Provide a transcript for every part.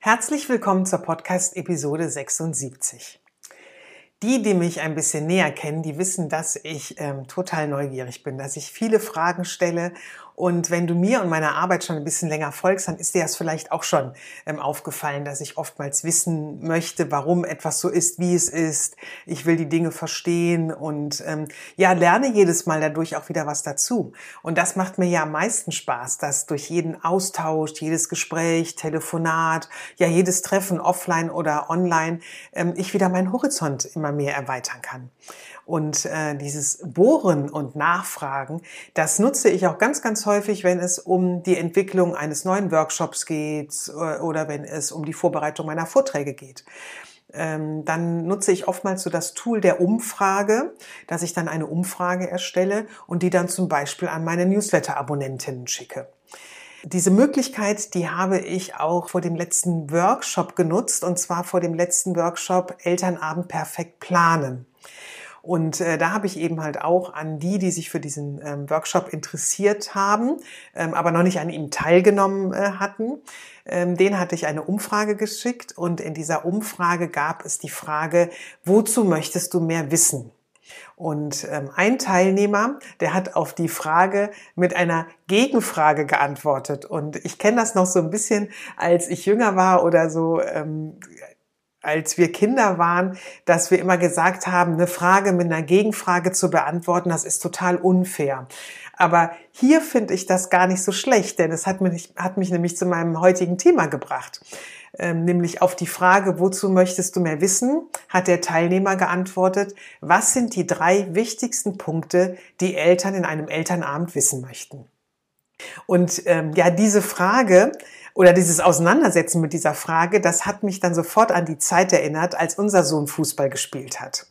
Herzlich willkommen zur Podcast-Episode 76. Die, die mich ein bisschen näher kennen, die wissen, dass ich ähm, total neugierig bin, dass ich viele Fragen stelle und wenn du mir und meiner Arbeit schon ein bisschen länger folgst, dann ist dir das vielleicht auch schon ähm, aufgefallen, dass ich oftmals wissen möchte, warum etwas so ist, wie es ist. Ich will die Dinge verstehen und ähm, ja, lerne jedes Mal dadurch auch wieder was dazu. Und das macht mir ja am meisten Spaß, dass durch jeden Austausch, jedes Gespräch, Telefonat, ja, jedes Treffen offline oder online, ähm, ich wieder meinen Horizont immer mehr erweitern kann. Und äh, dieses Bohren und Nachfragen, das nutze ich auch ganz, ganz häufig, wenn es um die Entwicklung eines neuen Workshops geht äh, oder wenn es um die Vorbereitung meiner Vorträge geht. Ähm, dann nutze ich oftmals so das Tool der Umfrage, dass ich dann eine Umfrage erstelle und die dann zum Beispiel an meine Newsletter-Abonnentinnen schicke. Diese Möglichkeit, die habe ich auch vor dem letzten Workshop genutzt, und zwar vor dem letzten Workshop Elternabend perfekt planen. Und äh, da habe ich eben halt auch an die, die sich für diesen ähm, Workshop interessiert haben, ähm, aber noch nicht an ihm teilgenommen äh, hatten, ähm, den hatte ich eine Umfrage geschickt und in dieser Umfrage gab es die Frage, wozu möchtest du mehr wissen? Und ähm, ein Teilnehmer, der hat auf die Frage mit einer Gegenfrage geantwortet. Und ich kenne das noch so ein bisschen, als ich jünger war oder so, ähm, als wir Kinder waren, dass wir immer gesagt haben, eine Frage mit einer Gegenfrage zu beantworten, das ist total unfair. Aber hier finde ich das gar nicht so schlecht, denn es hat mich, hat mich nämlich zu meinem heutigen Thema gebracht. Ähm, nämlich auf die Frage, wozu möchtest du mehr wissen, hat der Teilnehmer geantwortet, was sind die drei wichtigsten Punkte, die Eltern in einem Elternabend wissen möchten? Und ähm, ja, diese Frage oder dieses Auseinandersetzen mit dieser Frage, das hat mich dann sofort an die Zeit erinnert, als unser Sohn Fußball gespielt hat.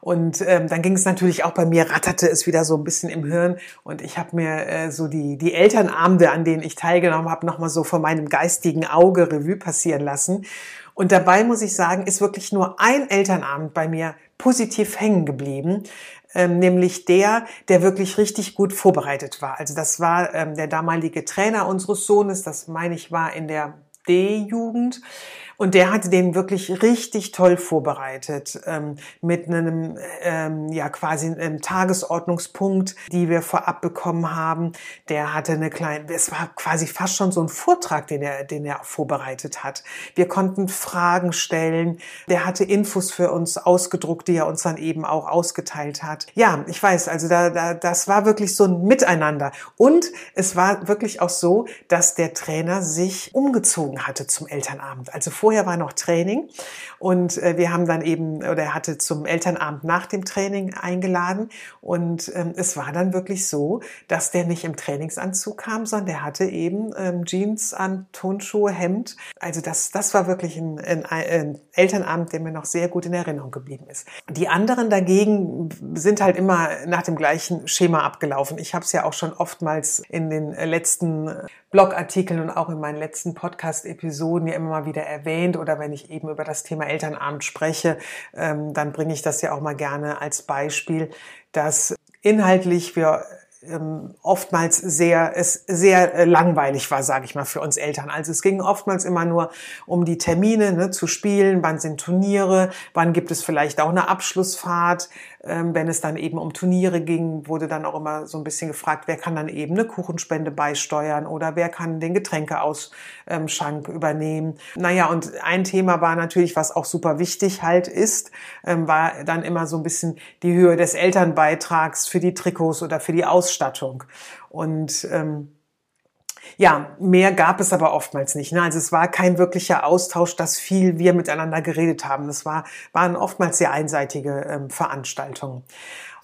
Und ähm, dann ging es natürlich auch bei mir, ratterte es wieder so ein bisschen im Hirn. Und ich habe mir äh, so die, die Elternabende, an denen ich teilgenommen habe, nochmal so vor meinem geistigen Auge Revue passieren lassen. Und dabei muss ich sagen, ist wirklich nur ein Elternabend bei mir positiv hängen geblieben ähm, nämlich der, der wirklich richtig gut vorbereitet war. Also das war ähm, der damalige Trainer unseres Sohnes, das meine ich war in der D-Jugend. Und der hatte den wirklich richtig toll vorbereitet ähm, mit einem ähm, ja quasi einem Tagesordnungspunkt, die wir vorab bekommen haben. Der hatte eine kleine, es war quasi fast schon so ein Vortrag, den er, den er vorbereitet hat. Wir konnten Fragen stellen. Der hatte Infos für uns ausgedruckt, die er uns dann eben auch ausgeteilt hat. Ja, ich weiß, also da, da das war wirklich so ein Miteinander. Und es war wirklich auch so, dass der Trainer sich umgezogen hatte zum Elternabend. Also vorher vorher war noch Training und äh, wir haben dann eben, oder er hatte zum Elternabend nach dem Training eingeladen und ähm, es war dann wirklich so, dass der nicht im Trainingsanzug kam, sondern der hatte eben ähm, Jeans an, Tonschuhe, Hemd. Also das, das war wirklich ein, ein, ein Elternabend, der mir noch sehr gut in Erinnerung geblieben ist. Die anderen dagegen sind halt immer nach dem gleichen Schema abgelaufen. Ich habe es ja auch schon oftmals in den letzten Blogartikeln und auch in meinen letzten Podcast-Episoden ja immer mal wieder erwähnt oder wenn ich eben über das Thema Elternabend spreche, ähm, dann bringe ich das ja auch mal gerne als Beispiel, dass inhaltlich wir ähm, oftmals sehr, es sehr äh, langweilig war, sage ich mal, für uns Eltern. Also es ging oftmals immer nur um die Termine, ne, zu spielen, wann sind Turniere, wann gibt es vielleicht auch eine Abschlussfahrt. Ähm, wenn es dann eben um Turniere ging, wurde dann auch immer so ein bisschen gefragt, wer kann dann eben eine Kuchenspende beisteuern oder wer kann den Getränkeausschank übernehmen. Naja, und ein Thema war natürlich, was auch super wichtig halt ist, ähm, war dann immer so ein bisschen die Höhe des Elternbeitrags für die Trikots oder für die Ausstattung. Und ähm, ja, mehr gab es aber oftmals nicht. Ne? Also es war kein wirklicher Austausch, dass viel wir miteinander geredet haben. Es war, waren oftmals sehr einseitige ähm, Veranstaltungen.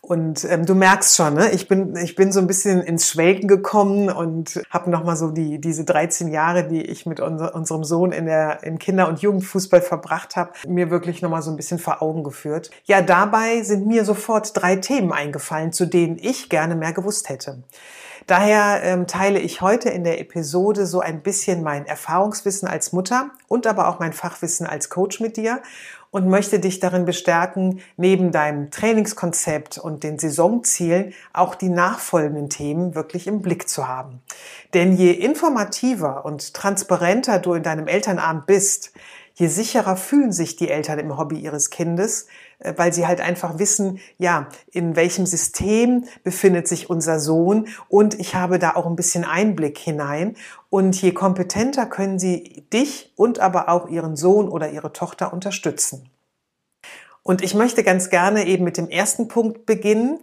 Und ähm, du merkst schon, ne? ich bin ich bin so ein bisschen ins Schwelgen gekommen und habe noch mal so die diese 13 Jahre, die ich mit unser, unserem Sohn in der im Kinder- und Jugendfußball verbracht habe, mir wirklich noch mal so ein bisschen vor Augen geführt. Ja, dabei sind mir sofort drei Themen eingefallen, zu denen ich gerne mehr gewusst hätte. Daher ähm, teile ich heute in der Episode so ein bisschen mein Erfahrungswissen als Mutter und aber auch mein Fachwissen als Coach mit dir und möchte dich darin bestärken, neben deinem Trainingskonzept und den Saisonzielen auch die nachfolgenden Themen wirklich im Blick zu haben. Denn je informativer und transparenter du in deinem Elternabend bist, je sicherer fühlen sich die Eltern im Hobby ihres Kindes, weil sie halt einfach wissen, ja, in welchem System befindet sich unser Sohn und ich habe da auch ein bisschen Einblick hinein. Und je kompetenter können sie dich und aber auch ihren Sohn oder ihre Tochter unterstützen. Und ich möchte ganz gerne eben mit dem ersten Punkt beginnen,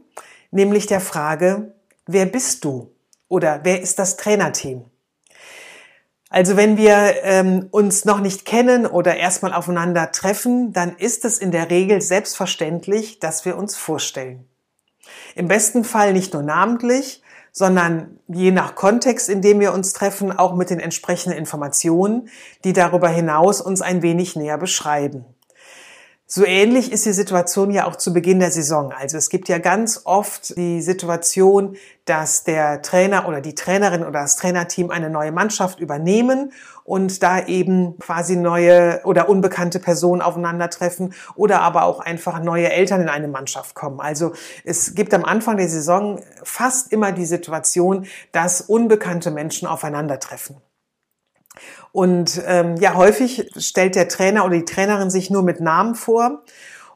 nämlich der Frage, wer bist du oder wer ist das Trainerteam? Also wenn wir ähm, uns noch nicht kennen oder erstmal aufeinander treffen, dann ist es in der Regel selbstverständlich, dass wir uns vorstellen. Im besten Fall nicht nur namentlich, sondern je nach Kontext, in dem wir uns treffen, auch mit den entsprechenden Informationen, die darüber hinaus uns ein wenig näher beschreiben. So ähnlich ist die Situation ja auch zu Beginn der Saison. Also es gibt ja ganz oft die Situation, dass der Trainer oder die Trainerin oder das Trainerteam eine neue Mannschaft übernehmen und da eben quasi neue oder unbekannte Personen aufeinandertreffen oder aber auch einfach neue Eltern in eine Mannschaft kommen. Also es gibt am Anfang der Saison fast immer die Situation, dass unbekannte Menschen aufeinandertreffen. Und ähm, ja, häufig stellt der Trainer oder die Trainerin sich nur mit Namen vor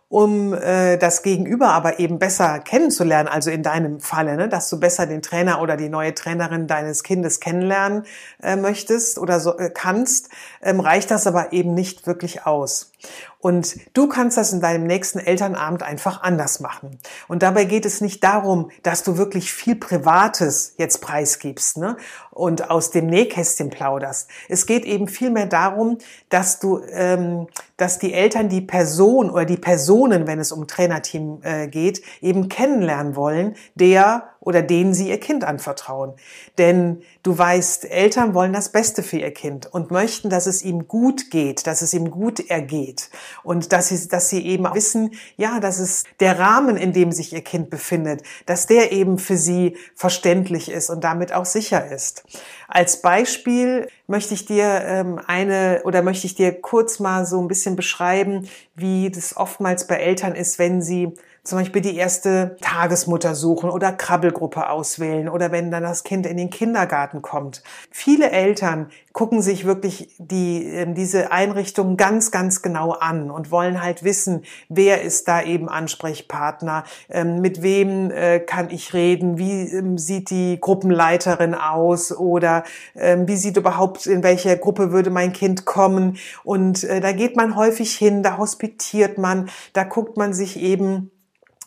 um äh, das Gegenüber aber eben besser kennenzulernen, also in deinem Falle, ne, dass du besser den Trainer oder die neue Trainerin deines Kindes kennenlernen äh, möchtest oder so äh, kannst, ähm, reicht das aber eben nicht wirklich aus. Und du kannst das in deinem nächsten Elternabend einfach anders machen. Und dabei geht es nicht darum, dass du wirklich viel Privates jetzt preisgibst ne? und aus dem Nähkästchen plauderst. Es geht eben vielmehr darum, dass du, ähm, dass die Eltern die Person oder die Personen, wenn es um Trainerteam äh, geht, eben kennenlernen wollen, der oder denen sie ihr Kind anvertrauen. Denn du weißt, Eltern wollen das Beste für ihr Kind und möchten, dass es ihm gut geht, dass es ihm gut ergeht und dass sie, dass sie eben wissen, ja, dass es der Rahmen, in dem sich ihr Kind befindet, dass der eben für sie verständlich ist und damit auch sicher ist. Als Beispiel möchte ich dir ähm, eine oder möchte ich dir kurz mal so ein bisschen beschreiben, wie das oftmals bei Eltern ist, wenn sie zum Beispiel die erste Tagesmutter suchen oder Krabbelgruppe auswählen oder wenn dann das Kind in den Kindergarten kommt. Viele Eltern gucken sich wirklich die, ähm, diese Einrichtung ganz, ganz genau an und wollen halt wissen, wer ist da eben Ansprechpartner, ähm, mit wem äh, kann ich reden, wie ähm, sieht die Gruppenleiterin aus oder wie sieht überhaupt, in welcher Gruppe würde mein Kind kommen. Und äh, da geht man häufig hin, da hospitiert man, da guckt man sich eben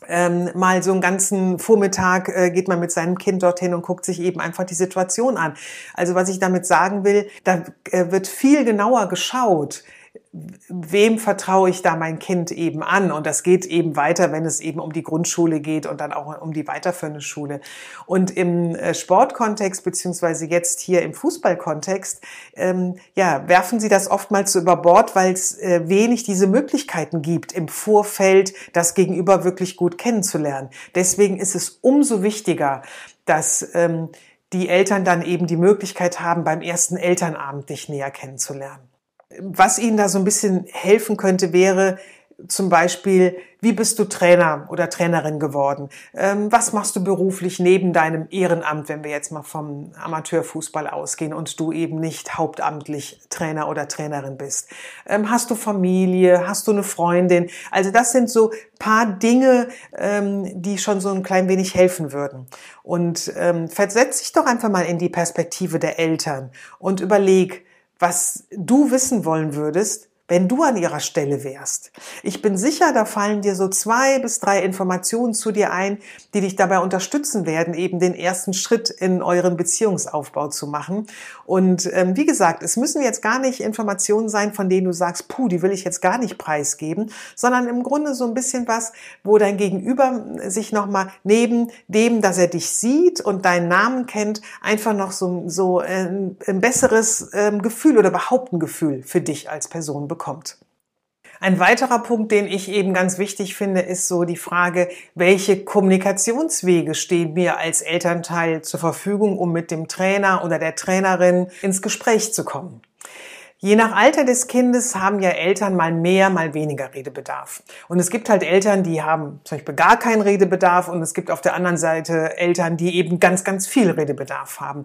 ähm, mal so einen ganzen Vormittag äh, geht man mit seinem Kind dorthin und guckt sich eben einfach die Situation an. Also was ich damit sagen will, da äh, wird viel genauer geschaut, wem vertraue ich da mein Kind eben an? Und das geht eben weiter, wenn es eben um die Grundschule geht und dann auch um die weiterführende Schule. Und im äh, Sportkontext beziehungsweise jetzt hier im Fußballkontext, ähm, ja, werfen Sie das oftmals so über Bord, weil es äh, wenig diese Möglichkeiten gibt, im Vorfeld das Gegenüber wirklich gut kennenzulernen. Deswegen ist es umso wichtiger, dass ähm, die Eltern dann eben die Möglichkeit haben, beim ersten Elternabend dich näher kennenzulernen was Ihnen da so ein bisschen helfen könnte, wäre, zum Beispiel, wie bist du Trainer oder Trainerin geworden? Ähm, was machst du beruflich neben deinem Ehrenamt, wenn wir jetzt mal vom Amateurfußball ausgehen und du eben nicht hauptamtlich Trainer oder Trainerin bist? Ähm, hast du Familie? Hast du eine Freundin? Also das sind so paar Dinge, ähm, die schon so ein klein wenig helfen würden. Und versetz dich doch einfach mal in die Perspektive der Eltern und überleg, was du wissen wollen würdest, wenn du an ihrer Stelle wärst. Ich bin sicher, da fallen dir so zwei bis drei Informationen zu dir ein, die dich dabei unterstützen werden, eben den ersten Schritt in euren Beziehungsaufbau zu machen. Und ähm, wie gesagt, es müssen jetzt gar nicht Informationen sein, von denen du sagst, puh, die will ich jetzt gar nicht preisgeben, sondern im Grunde so ein bisschen was, wo dein Gegenüber sich nochmal neben dem, dass er dich sieht und deinen Namen kennt, einfach noch so, so ein, ein besseres ähm, Gefühl oder überhaupt ein Gefühl für dich als Person bekommt. Ein weiterer Punkt, den ich eben ganz wichtig finde, ist so die Frage, welche Kommunikationswege stehen mir als Elternteil zur Verfügung, um mit dem Trainer oder der Trainerin ins Gespräch zu kommen. Je nach Alter des Kindes haben ja Eltern mal mehr, mal weniger Redebedarf. Und es gibt halt Eltern, die haben zum Beispiel gar keinen Redebedarf und es gibt auf der anderen Seite Eltern, die eben ganz, ganz viel Redebedarf haben.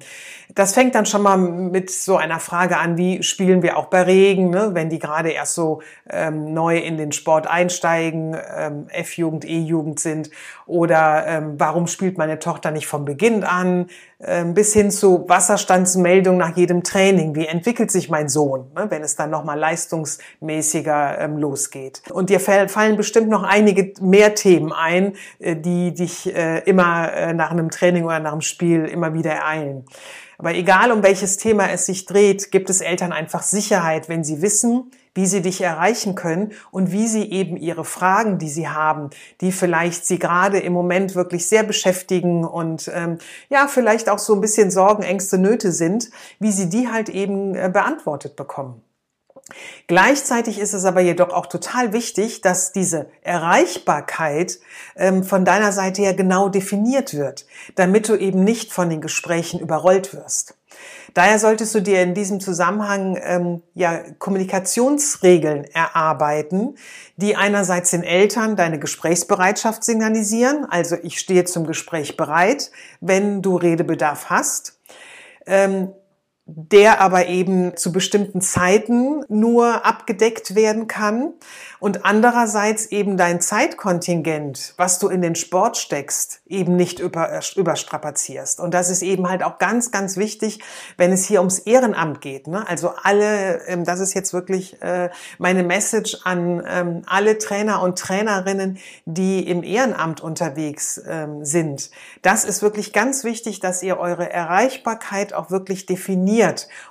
Das fängt dann schon mal mit so einer Frage an, wie spielen wir auch bei Regen, ne? wenn die gerade erst so ähm, neu in den Sport einsteigen, ähm, F-Jugend, E-Jugend sind oder ähm, warum spielt meine Tochter nicht vom Beginn an, bis hin zu Wasserstandsmeldung nach jedem Training. Wie entwickelt sich mein Sohn, ne, wenn es dann nochmal leistungsmäßiger ähm, losgeht? Und dir fallen bestimmt noch einige mehr Themen ein, äh, die dich äh, immer äh, nach einem Training oder nach einem Spiel immer wieder ereilen. Aber egal, um welches Thema es sich dreht, gibt es Eltern einfach Sicherheit, wenn sie wissen, wie sie dich erreichen können und wie sie eben ihre Fragen, die sie haben, die vielleicht sie gerade im Moment wirklich sehr beschäftigen und ähm, ja, vielleicht auch so ein bisschen Sorgen, Ängste, Nöte sind, wie sie die halt eben äh, beantwortet bekommen. Gleichzeitig ist es aber jedoch auch total wichtig, dass diese Erreichbarkeit ähm, von deiner Seite her genau definiert wird, damit du eben nicht von den Gesprächen überrollt wirst. Daher solltest du dir in diesem Zusammenhang ähm, ja Kommunikationsregeln erarbeiten, die einerseits den Eltern deine Gesprächsbereitschaft signalisieren, also ich stehe zum Gespräch bereit, wenn du Redebedarf hast. Ähm, der aber eben zu bestimmten Zeiten nur abgedeckt werden kann und andererseits eben dein Zeitkontingent, was du in den Sport steckst, eben nicht über, überstrapazierst. Und das ist eben halt auch ganz, ganz wichtig, wenn es hier ums Ehrenamt geht. Ne? Also alle, ähm, das ist jetzt wirklich äh, meine Message an ähm, alle Trainer und Trainerinnen, die im Ehrenamt unterwegs ähm, sind. Das ist wirklich ganz wichtig, dass ihr eure Erreichbarkeit auch wirklich definiert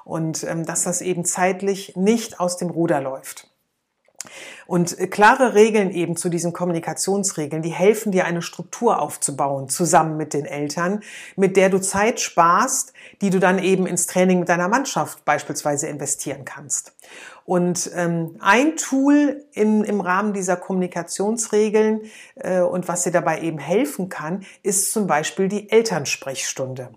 und dass das eben zeitlich nicht aus dem Ruder läuft. Und äh, klare Regeln eben zu diesen Kommunikationsregeln, die helfen dir eine Struktur aufzubauen, zusammen mit den Eltern, mit der du Zeit sparst, die du dann eben ins Training mit deiner Mannschaft beispielsweise investieren kannst. Und ähm, ein Tool in, im Rahmen dieser Kommunikationsregeln äh, und was dir dabei eben helfen kann, ist zum Beispiel die Elternsprechstunde.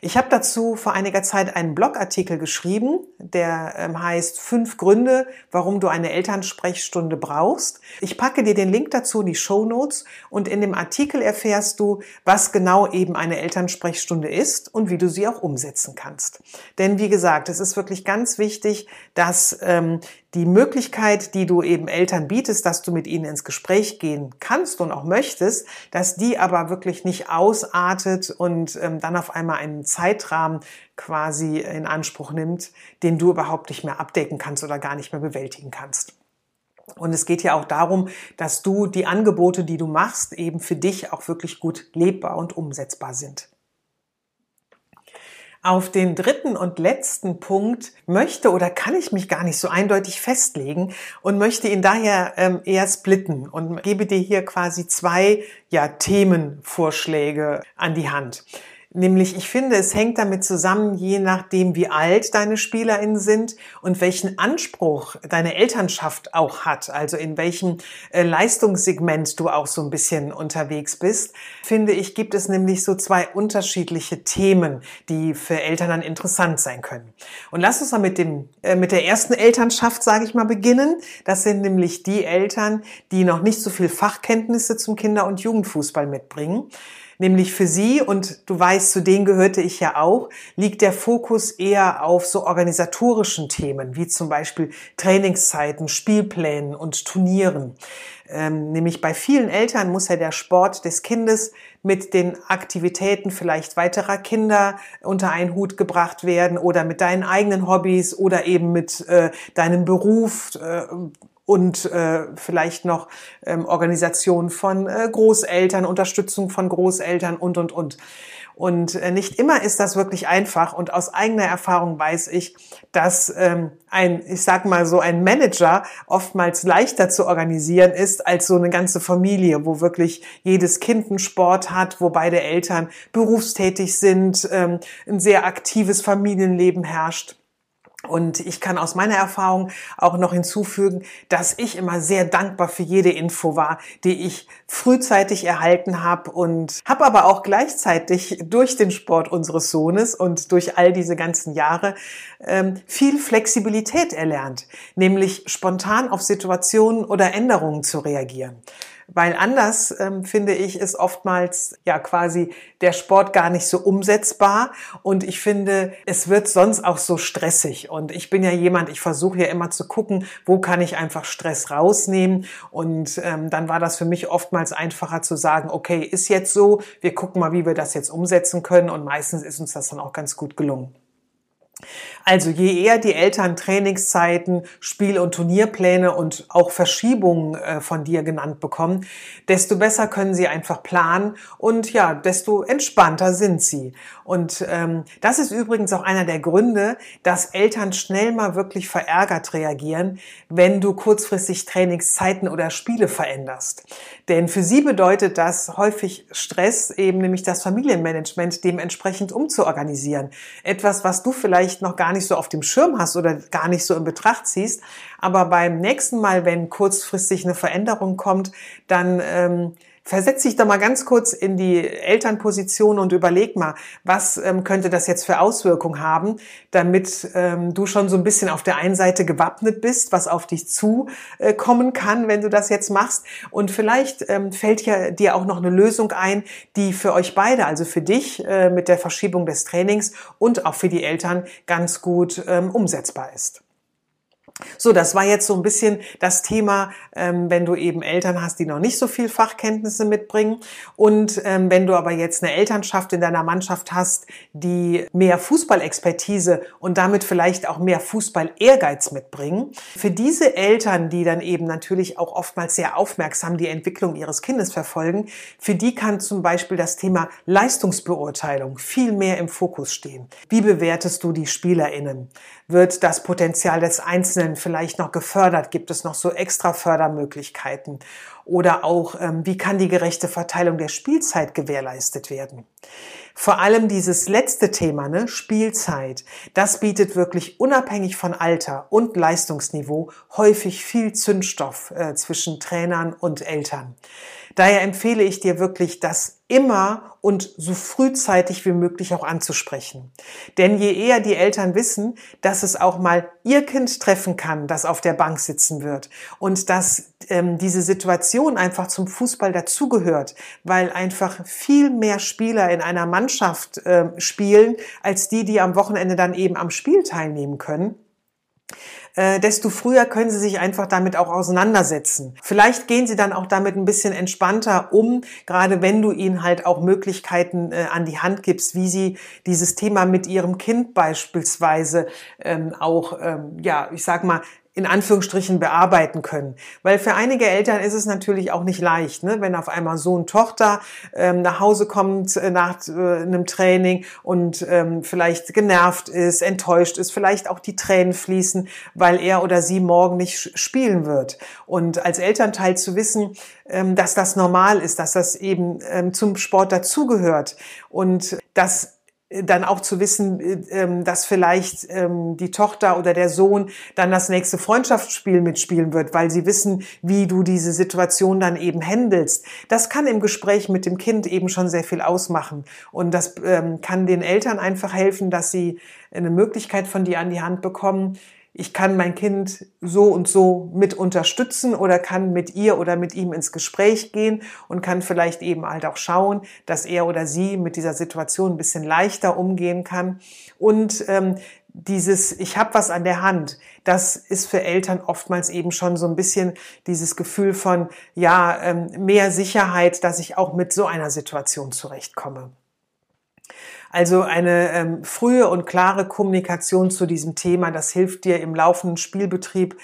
Ich habe dazu vor einiger Zeit einen Blogartikel geschrieben, der ähm, heißt Fünf Gründe, warum du eine Elternsprechstunde brauchst. Ich packe dir den Link dazu in die Show Notes und in dem Artikel erfährst du, was genau eben eine Elternsprechstunde ist und wie du sie auch umsetzen kannst. Denn wie gesagt, es ist wirklich ganz wichtig, dass ähm, die Möglichkeit, die du eben Eltern bietest, dass du mit ihnen ins Gespräch gehen kannst und auch möchtest, dass die aber wirklich nicht ausartet und ähm, dann auf einmal einen Zeitrahmen quasi in Anspruch nimmt, den du überhaupt nicht mehr abdecken kannst oder gar nicht mehr bewältigen kannst. Und es geht ja auch darum, dass du die Angebote, die du machst, eben für dich auch wirklich gut lebbar und umsetzbar sind. Auf den dritten und letzten Punkt möchte oder kann ich mich gar nicht so eindeutig festlegen und möchte ihn daher ähm, eher splitten und gebe dir hier quasi zwei ja, Themenvorschläge an die Hand. Nämlich, ich finde, es hängt damit zusammen, je nachdem, wie alt deine SpielerInnen sind und welchen Anspruch deine Elternschaft auch hat, also in welchem äh, Leistungssegment du auch so ein bisschen unterwegs bist, finde ich, gibt es nämlich so zwei unterschiedliche Themen, die für Eltern dann interessant sein können. Und lass uns mal mit dem, äh, mit der ersten Elternschaft, sage ich mal, beginnen. Das sind nämlich die Eltern, die noch nicht so viel Fachkenntnisse zum Kinder- und Jugendfußball mitbringen nämlich für sie, und du weißt, zu denen gehörte ich ja auch, liegt der Fokus eher auf so organisatorischen Themen, wie zum Beispiel Trainingszeiten, Spielplänen und Turnieren. Ähm, nämlich bei vielen Eltern muss ja der Sport des Kindes mit den Aktivitäten vielleicht weiterer Kinder unter einen Hut gebracht werden oder mit deinen eigenen Hobbys oder eben mit äh, deinem Beruf äh, und äh, vielleicht noch ähm, Organisation von äh, Großeltern, Unterstützung von Großeltern und, und, und. Und äh, nicht immer ist das wirklich einfach. Und aus eigener Erfahrung weiß ich, dass ähm, ein, ich sag mal so, ein Manager oftmals leichter zu organisieren ist als so eine ganze Familie, wo wirklich jedes Kind einen Sport hat, wo beide Eltern berufstätig sind, ähm, ein sehr aktives Familienleben herrscht. Und ich kann aus meiner Erfahrung auch noch hinzufügen, dass ich immer sehr dankbar für jede Info war, die ich frühzeitig erhalten habe und habe aber auch gleichzeitig durch den Sport unseres Sohnes und durch all diese ganzen Jahre ähm, viel Flexibilität erlernt, nämlich spontan auf Situationen oder Änderungen zu reagieren. Weil anders, ähm, finde ich, ist oftmals ja quasi der Sport gar nicht so umsetzbar. Und ich finde, es wird sonst auch so stressig. Und ich bin ja jemand, ich versuche ja immer zu gucken, wo kann ich einfach Stress rausnehmen. Und ähm, dann war das für mich oftmals einfacher zu sagen, okay, ist jetzt so, wir gucken mal, wie wir das jetzt umsetzen können. Und meistens ist uns das dann auch ganz gut gelungen. Also je eher die Eltern Trainingszeiten, Spiel- und Turnierpläne und auch Verschiebungen äh, von dir genannt bekommen, desto besser können sie einfach planen und ja, desto entspannter sind sie. Und ähm, das ist übrigens auch einer der Gründe, dass Eltern schnell mal wirklich verärgert reagieren, wenn du kurzfristig Trainingszeiten oder Spiele veränderst. Denn für sie bedeutet das häufig Stress, eben nämlich das Familienmanagement dementsprechend umzuorganisieren. Etwas, was du vielleicht noch gar nicht so auf dem Schirm hast oder gar nicht so in Betracht ziehst. Aber beim nächsten Mal, wenn kurzfristig eine Veränderung kommt, dann ähm, Versetz dich doch mal ganz kurz in die Elternposition und überleg mal, was ähm, könnte das jetzt für Auswirkungen haben, damit ähm, du schon so ein bisschen auf der einen Seite gewappnet bist, was auf dich zukommen äh, kann, wenn du das jetzt machst. Und vielleicht ähm, fällt ja dir auch noch eine Lösung ein, die für euch beide, also für dich äh, mit der Verschiebung des Trainings und auch für die Eltern ganz gut ähm, umsetzbar ist. So, das war jetzt so ein bisschen das Thema, ähm, wenn du eben Eltern hast, die noch nicht so viel Fachkenntnisse mitbringen. Und ähm, wenn du aber jetzt eine Elternschaft in deiner Mannschaft hast, die mehr Fußballexpertise und damit vielleicht auch mehr Fußball-Ehrgeiz mitbringen. Für diese Eltern, die dann eben natürlich auch oftmals sehr aufmerksam die Entwicklung ihres Kindes verfolgen, für die kann zum Beispiel das Thema Leistungsbeurteilung viel mehr im Fokus stehen. Wie bewertest du die SpielerInnen? Wird das Potenzial des Einzelnen vielleicht noch gefördert? Gibt es noch so extra Fördermöglichkeiten? Oder auch, ähm, wie kann die gerechte Verteilung der Spielzeit gewährleistet werden? Vor allem dieses letzte Thema, ne, Spielzeit, das bietet wirklich unabhängig von Alter und Leistungsniveau häufig viel Zündstoff äh, zwischen Trainern und Eltern. Daher empfehle ich dir wirklich, das immer und so frühzeitig wie möglich auch anzusprechen. Denn je eher die Eltern wissen, dass es auch mal ihr Kind treffen kann, das auf der Bank sitzen wird und dass ähm, diese Situation einfach zum Fußball dazugehört, weil einfach viel mehr Spieler in einer Mannschaft äh, spielen, als die, die am Wochenende dann eben am Spiel teilnehmen können, äh, desto früher können Sie sich einfach damit auch auseinandersetzen. Vielleicht gehen Sie dann auch damit ein bisschen entspannter um, gerade wenn du ihnen halt auch Möglichkeiten äh, an die Hand gibst, wie sie dieses Thema mit ihrem Kind beispielsweise ähm, auch, ähm, ja, ich sag mal, in Anführungsstrichen bearbeiten können. Weil für einige Eltern ist es natürlich auch nicht leicht, ne? wenn auf einmal Sohn, Tochter ähm, nach Hause kommt äh, nach äh, einem Training und ähm, vielleicht genervt ist, enttäuscht ist, vielleicht auch die Tränen fließen, weil er oder sie morgen nicht spielen wird. Und als Elternteil zu wissen, ähm, dass das normal ist, dass das eben ähm, zum Sport dazugehört und dass dann auch zu wissen, ähm, dass vielleicht ähm, die Tochter oder der Sohn dann das nächste Freundschaftsspiel mitspielen wird, weil sie wissen, wie du diese Situation dann eben handelst. Das kann im Gespräch mit dem Kind eben schon sehr viel ausmachen. Und das ähm, kann den Eltern einfach helfen, dass sie eine Möglichkeit von dir an die Hand bekommen, ich kann mein Kind so und so mit unterstützen oder kann mit ihr oder mit ihm ins Gespräch gehen und kann vielleicht eben halt auch schauen, dass er oder sie mit dieser Situation ein bisschen leichter umgehen kann. Und ähm, dieses Ich habe was an der Hand, das ist für Eltern oftmals eben schon so ein bisschen dieses Gefühl von ja ähm, mehr Sicherheit, dass ich auch mit so einer Situation zurechtkomme. Also eine ähm, frühe und klare Kommunikation zu diesem Thema, das hilft dir im laufenden Spielbetrieb,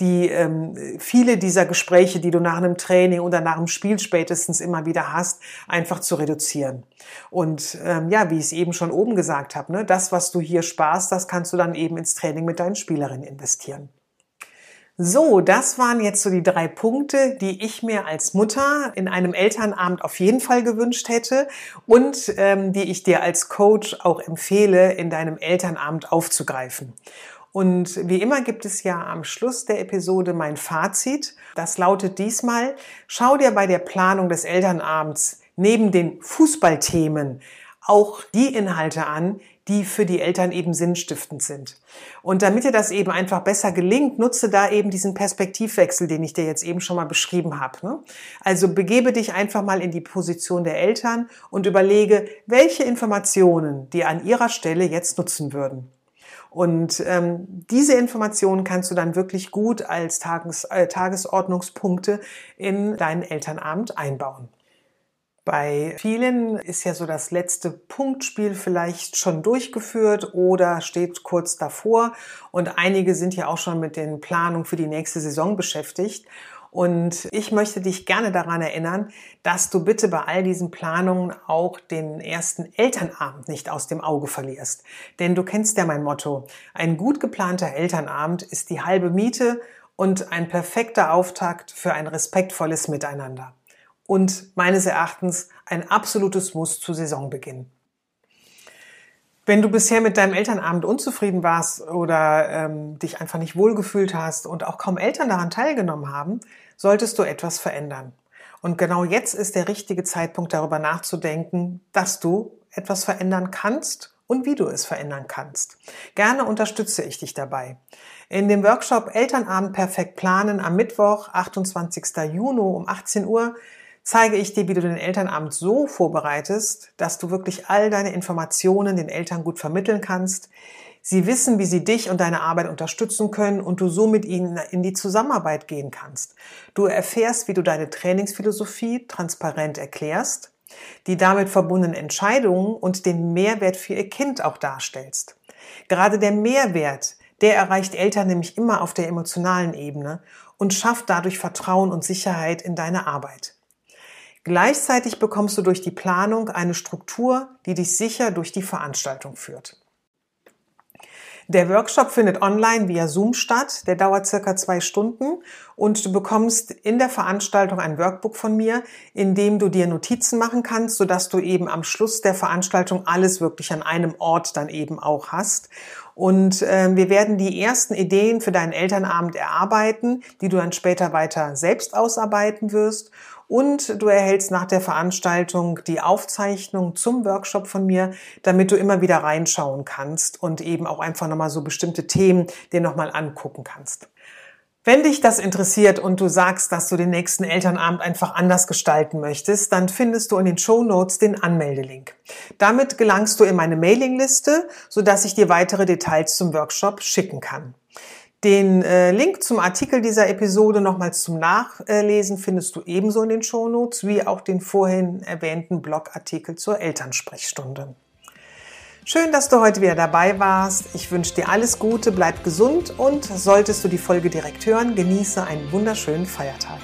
die ähm, viele dieser Gespräche, die du nach einem Training oder nach einem Spiel spätestens immer wieder hast, einfach zu reduzieren. Und ähm, ja, wie ich es eben schon oben gesagt habe, ne, das, was du hier sparst, das kannst du dann eben ins Training mit deinen Spielerinnen investieren. So, das waren jetzt so die drei Punkte, die ich mir als Mutter in einem Elternabend auf jeden Fall gewünscht hätte und ähm, die ich dir als Coach auch empfehle, in deinem Elternabend aufzugreifen. Und wie immer gibt es ja am Schluss der Episode mein Fazit. Das lautet diesmal, schau dir bei der Planung des Elternabends neben den Fußballthemen auch die Inhalte an, die für die Eltern eben sinnstiftend sind. Und damit dir das eben einfach besser gelingt, nutze da eben diesen Perspektivwechsel, den ich dir jetzt eben schon mal beschrieben habe. Ne? Also begebe dich einfach mal in die Position der Eltern und überlege, welche Informationen die an ihrer Stelle jetzt nutzen würden. Und ähm, diese Informationen kannst du dann wirklich gut als Tages, äh, Tagesordnungspunkte in deinen Elternabend einbauen. Bei vielen ist ja so das letzte Punktspiel vielleicht schon durchgeführt oder steht kurz davor und einige sind ja auch schon mit den Planungen für die nächste Saison beschäftigt. Und ich möchte dich gerne daran erinnern, dass du bitte bei all diesen Planungen auch den ersten Elternabend nicht aus dem Auge verlierst. Denn du kennst ja mein Motto. Ein gut geplanter Elternabend ist die halbe Miete und ein perfekter Auftakt für ein respektvolles Miteinander und meines Erachtens ein absolutes Muss zu Saisonbeginn. Wenn du bisher mit deinem Elternabend unzufrieden warst oder ähm, dich einfach nicht wohlgefühlt hast und auch kaum Eltern daran teilgenommen haben, solltest du etwas verändern. Und genau jetzt ist der richtige Zeitpunkt darüber nachzudenken, dass du etwas verändern kannst und wie du es verändern kannst. Gerne unterstütze ich dich dabei. In dem Workshop Elternabend perfekt planen am Mittwoch, 28. Juni um 18 Uhr zeige ich dir, wie du den Elternabend so vorbereitest, dass du wirklich all deine Informationen den Eltern gut vermitteln kannst. Sie wissen, wie sie dich und deine Arbeit unterstützen können und du so mit ihnen in die Zusammenarbeit gehen kannst. Du erfährst, wie du deine Trainingsphilosophie transparent erklärst, die damit verbundenen Entscheidungen und den Mehrwert für ihr Kind auch darstellst. Gerade der Mehrwert, der erreicht Eltern nämlich immer auf der emotionalen Ebene und schafft dadurch Vertrauen und Sicherheit in deine Arbeit. Gleichzeitig bekommst du durch die Planung eine Struktur, die dich sicher durch die Veranstaltung führt. Der Workshop findet online via Zoom statt. Der dauert circa zwei Stunden und du bekommst in der Veranstaltung ein Workbook von mir, in dem du dir Notizen machen kannst, sodass du eben am Schluss der Veranstaltung alles wirklich an einem Ort dann eben auch hast. Und äh, wir werden die ersten Ideen für deinen Elternabend erarbeiten, die du dann später weiter selbst ausarbeiten wirst. Und du erhältst nach der Veranstaltung die Aufzeichnung zum Workshop von mir, damit du immer wieder reinschauen kannst und eben auch einfach nochmal so bestimmte Themen dir nochmal angucken kannst. Wenn dich das interessiert und du sagst, dass du den nächsten Elternabend einfach anders gestalten möchtest, dann findest du in den Show Notes den Anmeldelink. Damit gelangst du in meine Mailingliste, sodass ich dir weitere Details zum Workshop schicken kann. Den äh, Link zum Artikel dieser Episode nochmals zum Nachlesen findest du ebenso in den Shownotes, wie auch den vorhin erwähnten Blogartikel zur Elternsprechstunde. Schön, dass du heute wieder dabei warst. Ich wünsche dir alles Gute, bleib gesund und solltest du die Folge direkt hören, genieße einen wunderschönen Feiertag.